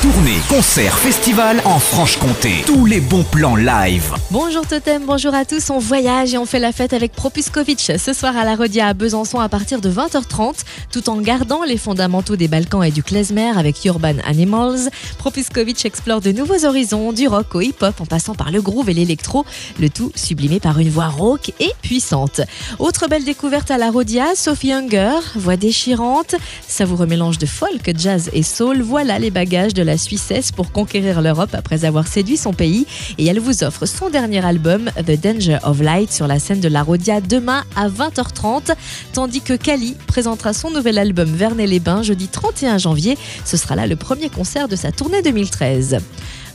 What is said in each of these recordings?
Tournée, concert, festival en Franche-Comté. Tous les bons plans live. Bonjour Totem, bonjour à tous. On voyage et on fait la fête avec Propuskovitch ce soir à la Rodia à Besançon à partir de 20h30, tout en gardant les fondamentaux des Balkans et du klezmer avec Urban Animals. Propuskovitch explore de nouveaux horizons, du rock au hip-hop en passant par le groove et l'électro, le tout sublimé par une voix rauque et puissante. Autre belle découverte à la Rodia, Sophie Hunger, voix déchirante, savoureux mélange de folk, jazz et soul. Voilà les bagages de la Suissesse pour conquérir l'Europe après avoir séduit son pays et elle vous offre son dernier album The Danger of Light sur la scène de la Rodia demain à 20h30 tandis que Kali présentera son nouvel album Vernet-les-Bains jeudi 31 janvier. Ce sera là le premier concert de sa tournée 2013.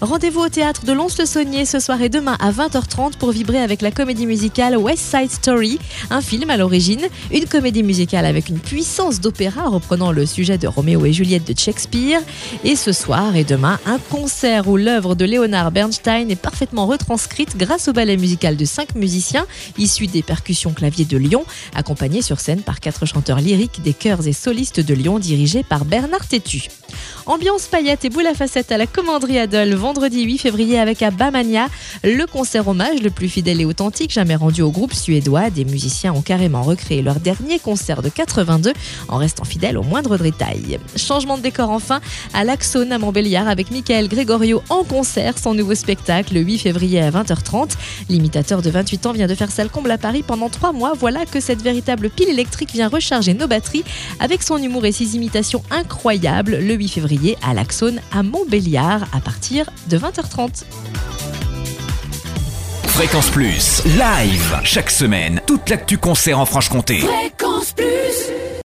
Rendez-vous au théâtre de Lons-le-Saunier ce soir et demain à 20h30 pour vibrer avec la comédie musicale West Side Story, un film à l'origine, une comédie musicale avec une puissance d'opéra reprenant le sujet de Roméo et Juliette de Shakespeare. Et ce soir et demain, un concert où l'œuvre de Leonard Bernstein est parfaitement retranscrite grâce au ballet musical de cinq musiciens issus des percussions claviers de Lyon, accompagnés sur scène par quatre chanteurs lyriques des chœurs et solistes de Lyon dirigés par Bernard Tétu. Ambiance paillettes et boule à facettes à la commanderie Adol vendredi 8 février avec Abamania, le concert hommage le plus fidèle et authentique jamais rendu au groupe suédois. Des musiciens ont carrément recréé leur dernier concert de 82 en restant fidèles au moindre détail. Changement de décor enfin à l'Axone à Montbéliard avec Michael Gregorio en concert, son nouveau spectacle le 8 février à 20h30. L'imitateur de 28 ans vient de faire salle comble à Paris pendant trois mois. Voilà que cette véritable pile électrique vient recharger nos batteries avec son humour et ses imitations incroyables le 8 février à l'Axone à Montbéliard à partir de 20h30. Fréquence Plus, live. Chaque semaine, toute l'actu concert en Franche-Comté.